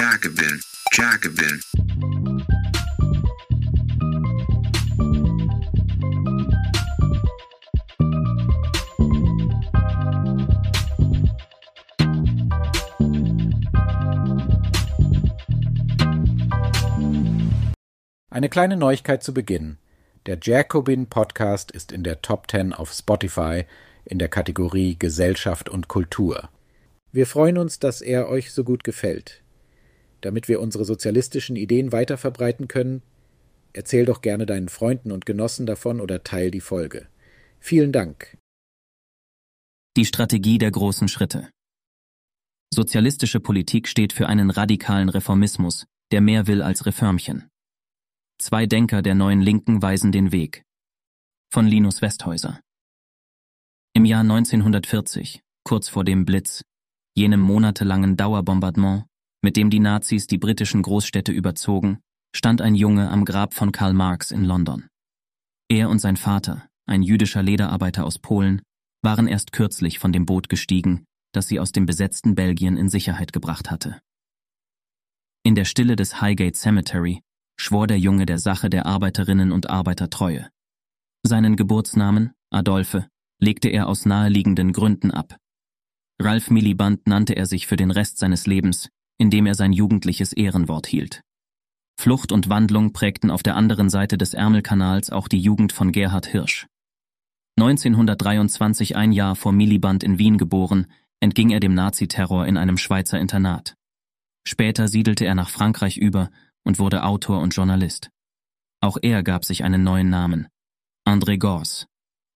Jacobin, Jacobin. Eine kleine Neuigkeit zu Beginn. Der Jacobin Podcast ist in der Top 10 auf Spotify in der Kategorie Gesellschaft und Kultur. Wir freuen uns, dass er euch so gut gefällt. Damit wir unsere sozialistischen Ideen weiter verbreiten können, erzähl doch gerne deinen Freunden und Genossen davon oder teil die Folge. Vielen Dank. Die Strategie der großen Schritte. Sozialistische Politik steht für einen radikalen Reformismus, der mehr will als Reformchen. Zwei Denker der neuen Linken weisen den Weg. Von Linus Westhäuser. Im Jahr 1940, kurz vor dem Blitz, jenem monatelangen Dauerbombardement, mit dem die Nazis die britischen Großstädte überzogen, stand ein Junge am Grab von Karl Marx in London. Er und sein Vater, ein jüdischer Lederarbeiter aus Polen, waren erst kürzlich von dem Boot gestiegen, das sie aus dem besetzten Belgien in Sicherheit gebracht hatte. In der Stille des Highgate Cemetery schwor der Junge der Sache der Arbeiterinnen und Arbeiter Treue. Seinen Geburtsnamen, Adolphe, legte er aus naheliegenden Gründen ab. Ralph Miliband nannte er sich für den Rest seines Lebens, indem er sein jugendliches Ehrenwort hielt. Flucht und Wandlung prägten auf der anderen Seite des Ärmelkanals auch die Jugend von Gerhard Hirsch. 1923 ein Jahr vor Miliband in Wien geboren, entging er dem Naziterror in einem Schweizer Internat. Später siedelte er nach Frankreich über und wurde Autor und Journalist. Auch er gab sich einen neuen Namen. André Gors,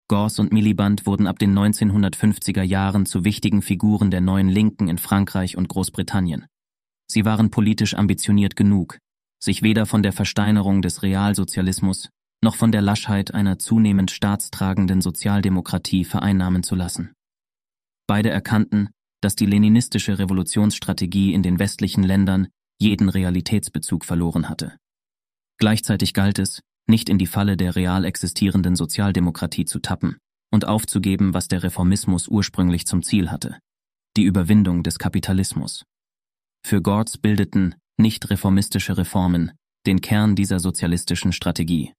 Gors und Miliband wurden ab den 1950er Jahren zu wichtigen Figuren der neuen Linken in Frankreich und Großbritannien. Sie waren politisch ambitioniert genug, sich weder von der Versteinerung des Realsozialismus noch von der Laschheit einer zunehmend staatstragenden Sozialdemokratie vereinnahmen zu lassen. Beide erkannten, dass die leninistische Revolutionsstrategie in den westlichen Ländern jeden Realitätsbezug verloren hatte. Gleichzeitig galt es, nicht in die Falle der real existierenden Sozialdemokratie zu tappen und aufzugeben, was der Reformismus ursprünglich zum Ziel hatte, die Überwindung des Kapitalismus. Für Gortz bildeten nicht reformistische Reformen den Kern dieser sozialistischen Strategie.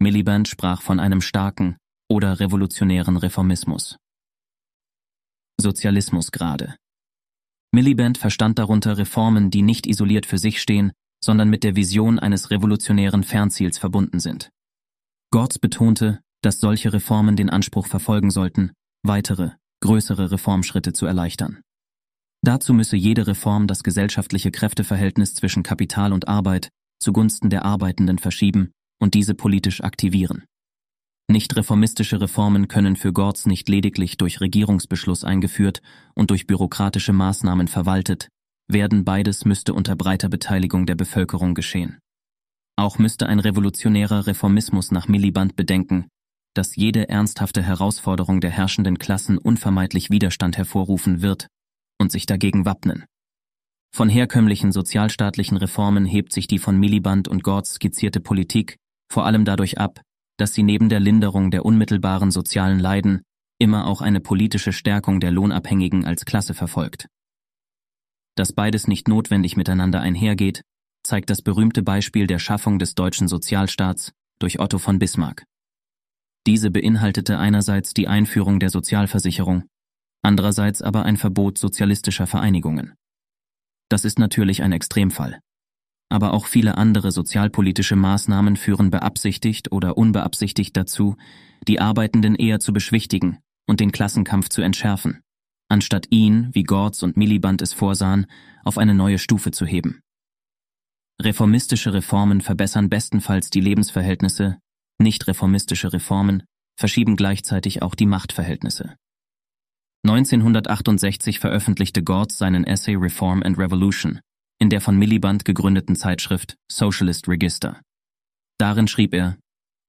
Miliband sprach von einem starken oder revolutionären Reformismus. Sozialismus gerade. Miliband verstand darunter Reformen, die nicht isoliert für sich stehen, sondern mit der Vision eines revolutionären Fernziels verbunden sind. Gortz betonte, dass solche Reformen den Anspruch verfolgen sollten, weitere, größere Reformschritte zu erleichtern. Dazu müsse jede Reform das gesellschaftliche Kräfteverhältnis zwischen Kapital und Arbeit zugunsten der Arbeitenden verschieben und diese politisch aktivieren. Nicht reformistische Reformen können für Gortz nicht lediglich durch Regierungsbeschluss eingeführt und durch bürokratische Maßnahmen verwaltet, werden beides müsste unter breiter Beteiligung der Bevölkerung geschehen. Auch müsste ein revolutionärer Reformismus nach Miliband bedenken, dass jede ernsthafte Herausforderung der herrschenden Klassen unvermeidlich Widerstand hervorrufen wird und sich dagegen wappnen. Von herkömmlichen sozialstaatlichen Reformen hebt sich die von Miliband und Gortz skizzierte Politik vor allem dadurch ab, dass sie neben der Linderung der unmittelbaren sozialen Leiden immer auch eine politische Stärkung der Lohnabhängigen als Klasse verfolgt. Dass beides nicht notwendig miteinander einhergeht, zeigt das berühmte Beispiel der Schaffung des deutschen Sozialstaats durch Otto von Bismarck. Diese beinhaltete einerseits die Einführung der Sozialversicherung, andererseits aber ein Verbot sozialistischer Vereinigungen. Das ist natürlich ein Extremfall. Aber auch viele andere sozialpolitische Maßnahmen führen beabsichtigt oder unbeabsichtigt dazu, die Arbeitenden eher zu beschwichtigen und den Klassenkampf zu entschärfen anstatt ihn, wie Gortz und Miliband es vorsahen, auf eine neue Stufe zu heben. Reformistische Reformen verbessern bestenfalls die Lebensverhältnisse, nicht reformistische Reformen verschieben gleichzeitig auch die Machtverhältnisse. 1968 veröffentlichte Gortz seinen Essay Reform and Revolution in der von Miliband gegründeten Zeitschrift Socialist Register. Darin schrieb er,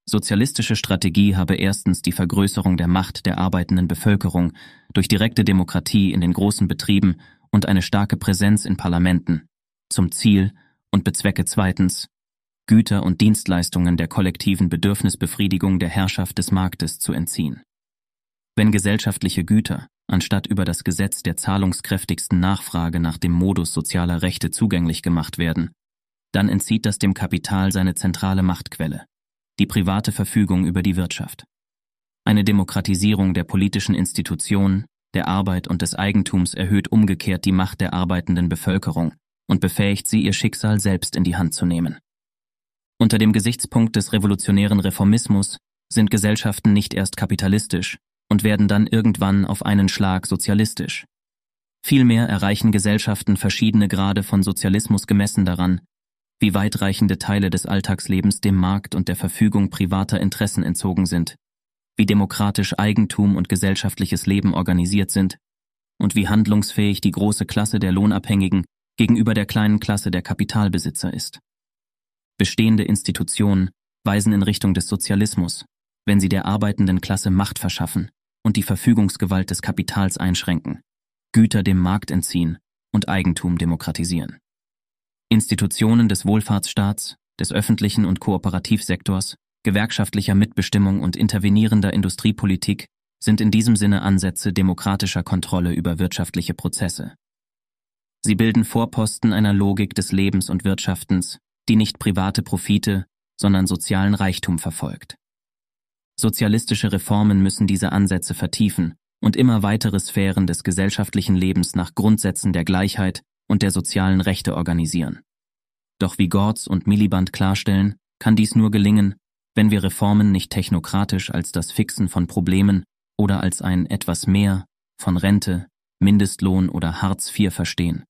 Sozialistische Strategie habe erstens die Vergrößerung der Macht der arbeitenden Bevölkerung durch direkte Demokratie in den großen Betrieben und eine starke Präsenz in Parlamenten zum Ziel und bezwecke zweitens, Güter und Dienstleistungen der kollektiven Bedürfnisbefriedigung der Herrschaft des Marktes zu entziehen. Wenn gesellschaftliche Güter, anstatt über das Gesetz der zahlungskräftigsten Nachfrage nach dem Modus sozialer Rechte zugänglich gemacht werden, dann entzieht das dem Kapital seine zentrale Machtquelle, die private Verfügung über die Wirtschaft. Eine Demokratisierung der politischen Institutionen, der Arbeit und des Eigentums erhöht umgekehrt die Macht der arbeitenden Bevölkerung und befähigt sie, ihr Schicksal selbst in die Hand zu nehmen. Unter dem Gesichtspunkt des revolutionären Reformismus sind Gesellschaften nicht erst kapitalistisch und werden dann irgendwann auf einen Schlag sozialistisch. Vielmehr erreichen Gesellschaften verschiedene Grade von Sozialismus gemessen daran, wie weitreichende Teile des Alltagslebens dem Markt und der Verfügung privater Interessen entzogen sind, wie demokratisch Eigentum und gesellschaftliches Leben organisiert sind und wie handlungsfähig die große Klasse der Lohnabhängigen gegenüber der kleinen Klasse der Kapitalbesitzer ist. Bestehende Institutionen weisen in Richtung des Sozialismus, wenn sie der arbeitenden Klasse Macht verschaffen und die Verfügungsgewalt des Kapitals einschränken, Güter dem Markt entziehen und Eigentum demokratisieren. Institutionen des Wohlfahrtsstaats, des öffentlichen und Kooperativsektors, gewerkschaftlicher Mitbestimmung und intervenierender Industriepolitik sind in diesem Sinne Ansätze demokratischer Kontrolle über wirtschaftliche Prozesse. Sie bilden Vorposten einer Logik des Lebens und Wirtschaftens, die nicht private Profite, sondern sozialen Reichtum verfolgt. Sozialistische Reformen müssen diese Ansätze vertiefen und immer weitere Sphären des gesellschaftlichen Lebens nach Grundsätzen der Gleichheit und der sozialen Rechte organisieren. Doch wie Gortz und Miliband klarstellen, kann dies nur gelingen, wenn wir Reformen nicht technokratisch als das Fixen von Problemen oder als ein etwas mehr von Rente, Mindestlohn oder Hartz IV verstehen,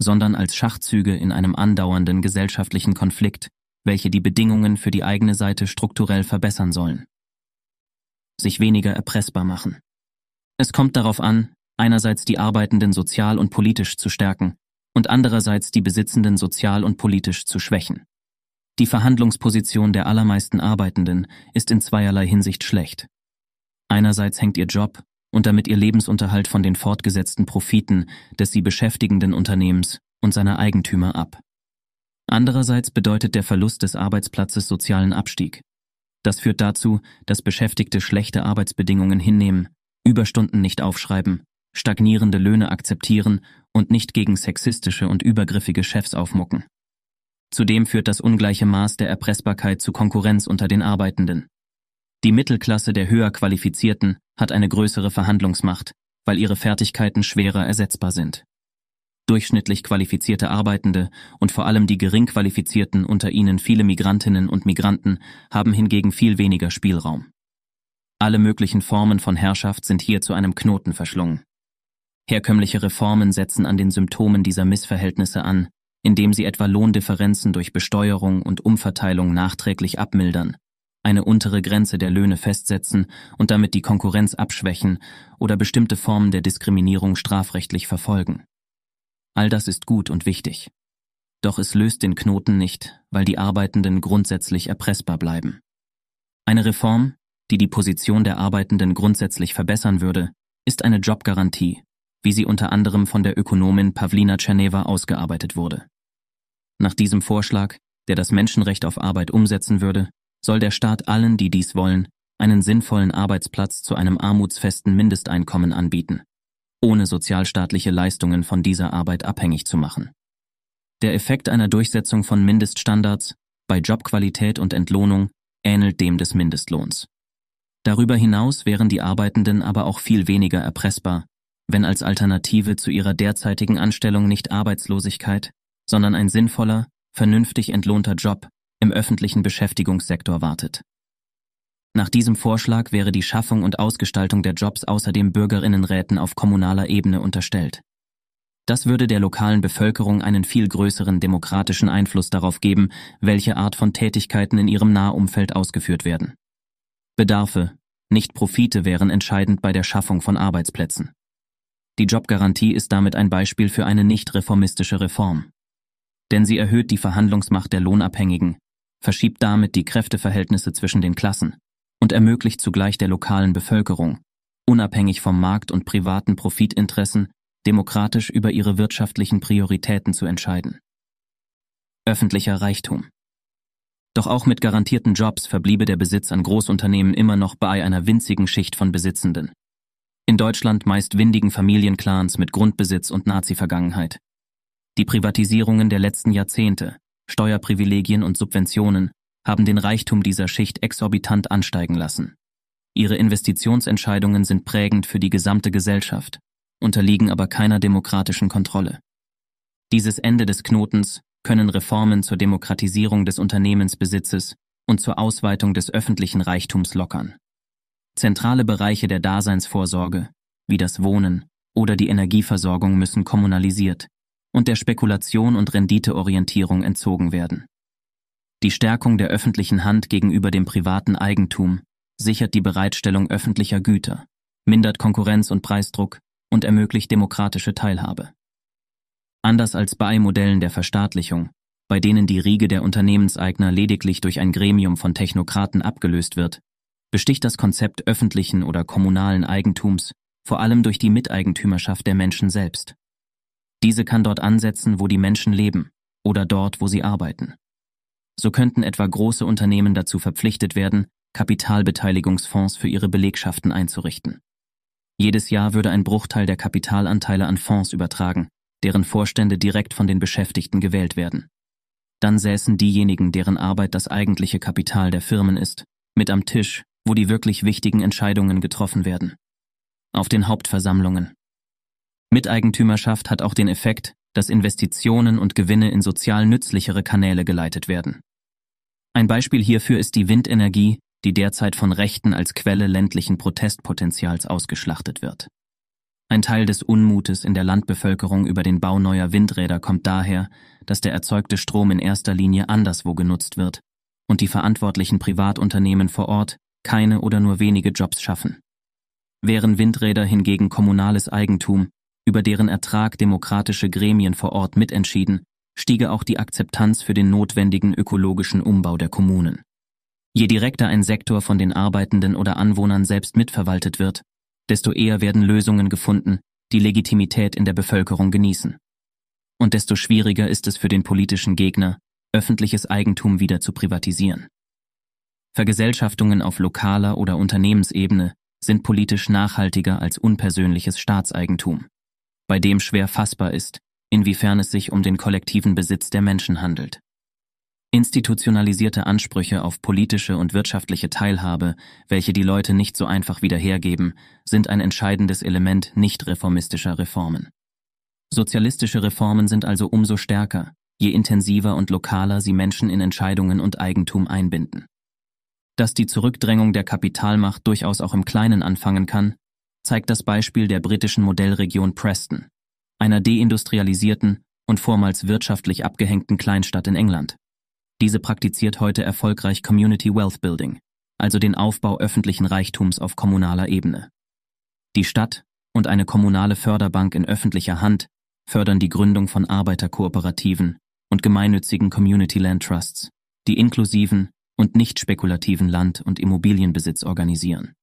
sondern als Schachzüge in einem andauernden gesellschaftlichen Konflikt, welche die Bedingungen für die eigene Seite strukturell verbessern sollen. Sich weniger erpressbar machen. Es kommt darauf an, einerseits die Arbeitenden sozial und politisch zu stärken und andererseits die Besitzenden sozial und politisch zu schwächen. Die Verhandlungsposition der allermeisten Arbeitenden ist in zweierlei Hinsicht schlecht. Einerseits hängt ihr Job und damit ihr Lebensunterhalt von den fortgesetzten Profiten des sie beschäftigenden Unternehmens und seiner Eigentümer ab. Andererseits bedeutet der Verlust des Arbeitsplatzes sozialen Abstieg. Das führt dazu, dass Beschäftigte schlechte Arbeitsbedingungen hinnehmen, Überstunden nicht aufschreiben, stagnierende Löhne akzeptieren und nicht gegen sexistische und übergriffige Chefs aufmucken. Zudem führt das ungleiche Maß der Erpressbarkeit zu Konkurrenz unter den Arbeitenden. Die Mittelklasse der höher Qualifizierten hat eine größere Verhandlungsmacht, weil ihre Fertigkeiten schwerer ersetzbar sind. Durchschnittlich qualifizierte Arbeitende und vor allem die gering qualifizierten unter ihnen viele Migrantinnen und Migranten haben hingegen viel weniger Spielraum. Alle möglichen Formen von Herrschaft sind hier zu einem Knoten verschlungen. Herkömmliche Reformen setzen an den Symptomen dieser Missverhältnisse an, indem sie etwa Lohndifferenzen durch Besteuerung und Umverteilung nachträglich abmildern, eine untere Grenze der Löhne festsetzen und damit die Konkurrenz abschwächen oder bestimmte Formen der Diskriminierung strafrechtlich verfolgen. All das ist gut und wichtig. Doch es löst den Knoten nicht, weil die Arbeitenden grundsätzlich erpressbar bleiben. Eine Reform, die die Position der Arbeitenden grundsätzlich verbessern würde, ist eine Jobgarantie, wie sie unter anderem von der Ökonomin Pavlina Tscherneva ausgearbeitet wurde. Nach diesem Vorschlag, der das Menschenrecht auf Arbeit umsetzen würde, soll der Staat allen, die dies wollen, einen sinnvollen Arbeitsplatz zu einem armutsfesten Mindesteinkommen anbieten, ohne sozialstaatliche Leistungen von dieser Arbeit abhängig zu machen. Der Effekt einer Durchsetzung von Mindeststandards bei Jobqualität und Entlohnung ähnelt dem des Mindestlohns. Darüber hinaus wären die Arbeitenden aber auch viel weniger erpressbar, wenn als Alternative zu ihrer derzeitigen Anstellung nicht Arbeitslosigkeit, sondern ein sinnvoller, vernünftig entlohnter Job im öffentlichen Beschäftigungssektor wartet. Nach diesem Vorschlag wäre die Schaffung und Ausgestaltung der Jobs außerdem Bürgerinnenräten auf kommunaler Ebene unterstellt. Das würde der lokalen Bevölkerung einen viel größeren demokratischen Einfluss darauf geben, welche Art von Tätigkeiten in ihrem Nahumfeld ausgeführt werden. Bedarfe, nicht Profite wären entscheidend bei der Schaffung von Arbeitsplätzen. Die Jobgarantie ist damit ein Beispiel für eine nicht reformistische Reform denn sie erhöht die Verhandlungsmacht der Lohnabhängigen, verschiebt damit die Kräfteverhältnisse zwischen den Klassen und ermöglicht zugleich der lokalen Bevölkerung, unabhängig vom Markt und privaten Profitinteressen, demokratisch über ihre wirtschaftlichen Prioritäten zu entscheiden. Öffentlicher Reichtum. Doch auch mit garantierten Jobs verbliebe der Besitz an Großunternehmen immer noch bei einer winzigen Schicht von Besitzenden. In Deutschland meist windigen Familienclans mit Grundbesitz und Nazi-Vergangenheit. Die Privatisierungen der letzten Jahrzehnte, Steuerprivilegien und Subventionen haben den Reichtum dieser Schicht exorbitant ansteigen lassen. Ihre Investitionsentscheidungen sind prägend für die gesamte Gesellschaft, unterliegen aber keiner demokratischen Kontrolle. Dieses Ende des Knotens können Reformen zur Demokratisierung des Unternehmensbesitzes und zur Ausweitung des öffentlichen Reichtums lockern. Zentrale Bereiche der Daseinsvorsorge, wie das Wohnen oder die Energieversorgung müssen kommunalisiert und der Spekulation und Renditeorientierung entzogen werden. Die Stärkung der öffentlichen Hand gegenüber dem privaten Eigentum sichert die Bereitstellung öffentlicher Güter, mindert Konkurrenz und Preisdruck und ermöglicht demokratische Teilhabe. Anders als bei Modellen der Verstaatlichung, bei denen die Riege der Unternehmenseigner lediglich durch ein Gremium von Technokraten abgelöst wird, besticht das Konzept öffentlichen oder kommunalen Eigentums vor allem durch die Miteigentümerschaft der Menschen selbst. Diese kann dort ansetzen, wo die Menschen leben oder dort, wo sie arbeiten. So könnten etwa große Unternehmen dazu verpflichtet werden, Kapitalbeteiligungsfonds für ihre Belegschaften einzurichten. Jedes Jahr würde ein Bruchteil der Kapitalanteile an Fonds übertragen, deren Vorstände direkt von den Beschäftigten gewählt werden. Dann säßen diejenigen, deren Arbeit das eigentliche Kapital der Firmen ist, mit am Tisch, wo die wirklich wichtigen Entscheidungen getroffen werden. Auf den Hauptversammlungen. Miteigentümerschaft hat auch den Effekt, dass Investitionen und Gewinne in sozial nützlichere Kanäle geleitet werden. Ein Beispiel hierfür ist die Windenergie, die derzeit von Rechten als Quelle ländlichen Protestpotenzials ausgeschlachtet wird. Ein Teil des Unmutes in der Landbevölkerung über den Bau neuer Windräder kommt daher, dass der erzeugte Strom in erster Linie anderswo genutzt wird und die verantwortlichen Privatunternehmen vor Ort keine oder nur wenige Jobs schaffen. Wären Windräder hingegen kommunales Eigentum, über deren Ertrag demokratische Gremien vor Ort mitentschieden, stiege auch die Akzeptanz für den notwendigen ökologischen Umbau der Kommunen. Je direkter ein Sektor von den Arbeitenden oder Anwohnern selbst mitverwaltet wird, desto eher werden Lösungen gefunden, die Legitimität in der Bevölkerung genießen. Und desto schwieriger ist es für den politischen Gegner, öffentliches Eigentum wieder zu privatisieren. Vergesellschaftungen auf lokaler oder Unternehmensebene sind politisch nachhaltiger als unpersönliches Staatseigentum, bei dem schwer fassbar ist, inwiefern es sich um den kollektiven Besitz der Menschen handelt. Institutionalisierte Ansprüche auf politische und wirtschaftliche Teilhabe, welche die Leute nicht so einfach wieder hergeben, sind ein entscheidendes Element nicht reformistischer Reformen. Sozialistische Reformen sind also umso stärker, je intensiver und lokaler sie Menschen in Entscheidungen und Eigentum einbinden. Dass die Zurückdrängung der Kapitalmacht durchaus auch im Kleinen anfangen kann, zeigt das Beispiel der britischen Modellregion Preston, einer deindustrialisierten und vormals wirtschaftlich abgehängten Kleinstadt in England. Diese praktiziert heute erfolgreich Community Wealth Building, also den Aufbau öffentlichen Reichtums auf kommunaler Ebene. Die Stadt und eine kommunale Förderbank in öffentlicher Hand fördern die Gründung von Arbeiterkooperativen und gemeinnützigen Community Land Trusts, die inklusiven und nicht spekulativen Land- und Immobilienbesitz organisieren.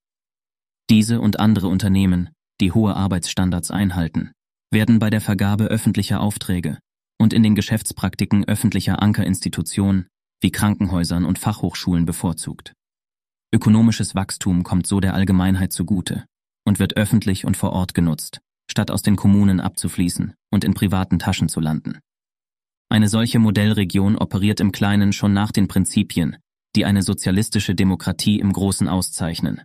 Diese und andere Unternehmen, die hohe Arbeitsstandards einhalten, werden bei der Vergabe öffentlicher Aufträge und in den Geschäftspraktiken öffentlicher Ankerinstitutionen wie Krankenhäusern und Fachhochschulen bevorzugt. Ökonomisches Wachstum kommt so der Allgemeinheit zugute und wird öffentlich und vor Ort genutzt, statt aus den Kommunen abzufließen und in privaten Taschen zu landen. Eine solche Modellregion operiert im Kleinen schon nach den Prinzipien, die eine sozialistische Demokratie im Großen auszeichnen.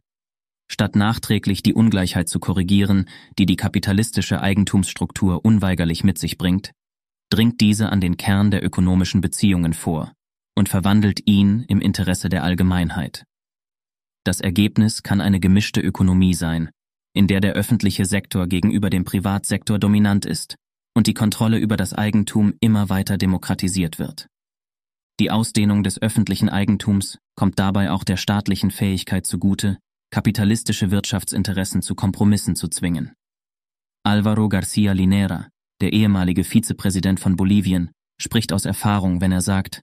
Statt nachträglich die Ungleichheit zu korrigieren, die die kapitalistische Eigentumsstruktur unweigerlich mit sich bringt, dringt diese an den Kern der ökonomischen Beziehungen vor und verwandelt ihn im Interesse der Allgemeinheit. Das Ergebnis kann eine gemischte Ökonomie sein, in der der öffentliche Sektor gegenüber dem Privatsektor dominant ist und die Kontrolle über das Eigentum immer weiter demokratisiert wird. Die Ausdehnung des öffentlichen Eigentums kommt dabei auch der staatlichen Fähigkeit zugute, kapitalistische Wirtschaftsinteressen zu Kompromissen zu zwingen. Alvaro Garcia Linera, der ehemalige Vizepräsident von Bolivien, spricht aus Erfahrung, wenn er sagt,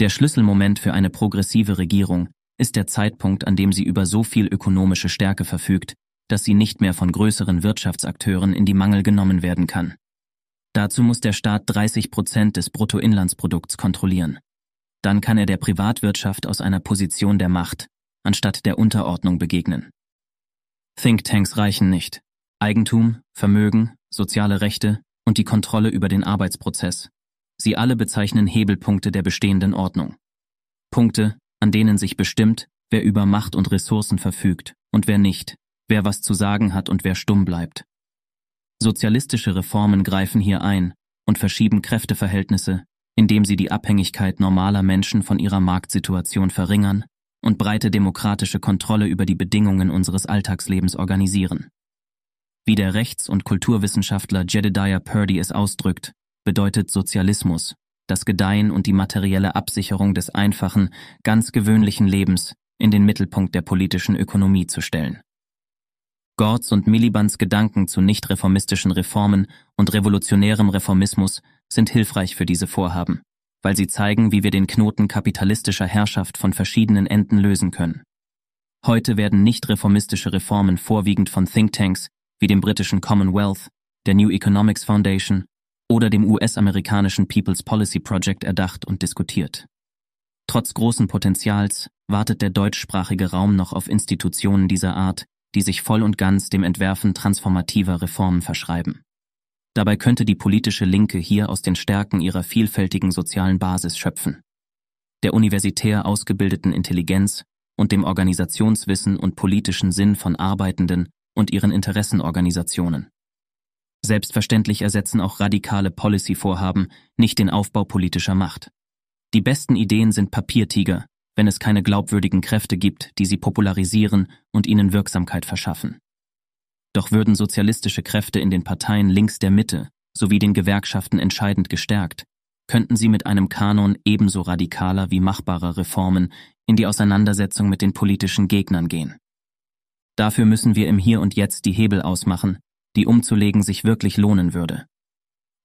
der Schlüsselmoment für eine progressive Regierung ist der Zeitpunkt, an dem sie über so viel ökonomische Stärke verfügt, dass sie nicht mehr von größeren Wirtschaftsakteuren in die Mangel genommen werden kann. Dazu muss der Staat 30 Prozent des Bruttoinlandsprodukts kontrollieren. dann kann er der Privatwirtschaft aus einer Position der Macht anstatt der Unterordnung begegnen. Thinktanks reichen nicht. Eigentum, Vermögen, soziale Rechte und die Kontrolle über den Arbeitsprozess. Sie alle bezeichnen Hebelpunkte der bestehenden Ordnung. Punkte, an denen sich bestimmt, wer über Macht und Ressourcen verfügt und wer nicht, wer was zu sagen hat und wer stumm bleibt. Sozialistische Reformen greifen hier ein und verschieben Kräfteverhältnisse, indem sie die Abhängigkeit normaler Menschen von ihrer Marktsituation verringern und breite demokratische Kontrolle über die Bedingungen unseres Alltagslebens organisieren. Wie der Rechts- und Kulturwissenschaftler Jedediah Purdy es ausdrückt, bedeutet Sozialismus das Gedeihen und die materielle Absicherung des einfachen, ganz gewöhnlichen Lebens in den Mittelpunkt der politischen Ökonomie zu stellen. Gords und Milibans Gedanken zu nicht reformistischen Reformen und revolutionärem Reformismus sind hilfreich für diese Vorhaben weil sie zeigen, wie wir den Knoten kapitalistischer Herrschaft von verschiedenen Enden lösen können. Heute werden nicht reformistische Reformen vorwiegend von Thinktanks wie dem britischen Commonwealth, der New Economics Foundation oder dem US-amerikanischen People's Policy Project erdacht und diskutiert. Trotz großen Potenzials wartet der deutschsprachige Raum noch auf Institutionen dieser Art, die sich voll und ganz dem Entwerfen transformativer Reformen verschreiben. Dabei könnte die politische Linke hier aus den Stärken ihrer vielfältigen sozialen Basis schöpfen. Der universitär ausgebildeten Intelligenz und dem Organisationswissen und politischen Sinn von Arbeitenden und ihren Interessenorganisationen. Selbstverständlich ersetzen auch radikale Policy-Vorhaben nicht den Aufbau politischer Macht. Die besten Ideen sind Papiertiger, wenn es keine glaubwürdigen Kräfte gibt, die sie popularisieren und ihnen Wirksamkeit verschaffen. Doch würden sozialistische Kräfte in den Parteien links der Mitte sowie den Gewerkschaften entscheidend gestärkt, könnten sie mit einem Kanon ebenso radikaler wie machbarer Reformen in die Auseinandersetzung mit den politischen Gegnern gehen. Dafür müssen wir im Hier und Jetzt die Hebel ausmachen, die umzulegen sich wirklich lohnen würde.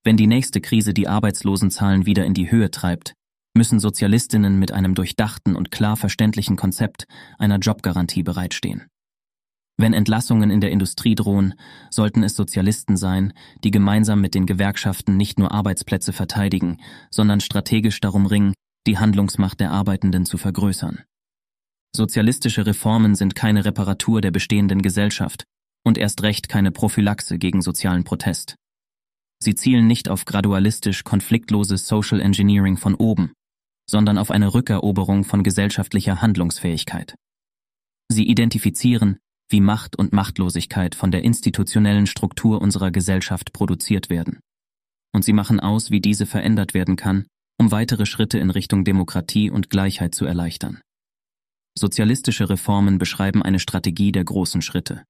Wenn die nächste Krise die Arbeitslosenzahlen wieder in die Höhe treibt, müssen Sozialistinnen mit einem durchdachten und klar verständlichen Konzept einer Jobgarantie bereitstehen. Wenn Entlassungen in der Industrie drohen, sollten es Sozialisten sein, die gemeinsam mit den Gewerkschaften nicht nur Arbeitsplätze verteidigen, sondern strategisch darum ringen, die Handlungsmacht der Arbeitenden zu vergrößern. Sozialistische Reformen sind keine Reparatur der bestehenden Gesellschaft und erst recht keine Prophylaxe gegen sozialen Protest. Sie zielen nicht auf gradualistisch konfliktloses Social Engineering von oben, sondern auf eine Rückeroberung von gesellschaftlicher Handlungsfähigkeit. Sie identifizieren, wie Macht und Machtlosigkeit von der institutionellen Struktur unserer Gesellschaft produziert werden. Und sie machen aus, wie diese verändert werden kann, um weitere Schritte in Richtung Demokratie und Gleichheit zu erleichtern. Sozialistische Reformen beschreiben eine Strategie der großen Schritte.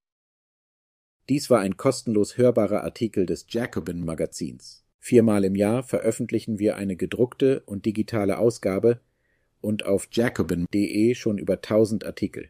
Dies war ein kostenlos hörbarer Artikel des Jacobin Magazins. Viermal im Jahr veröffentlichen wir eine gedruckte und digitale Ausgabe und auf jacobin.de schon über 1000 Artikel.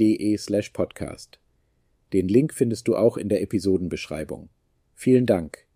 de slash podcast. Den Link findest du auch in der Episodenbeschreibung. Vielen Dank.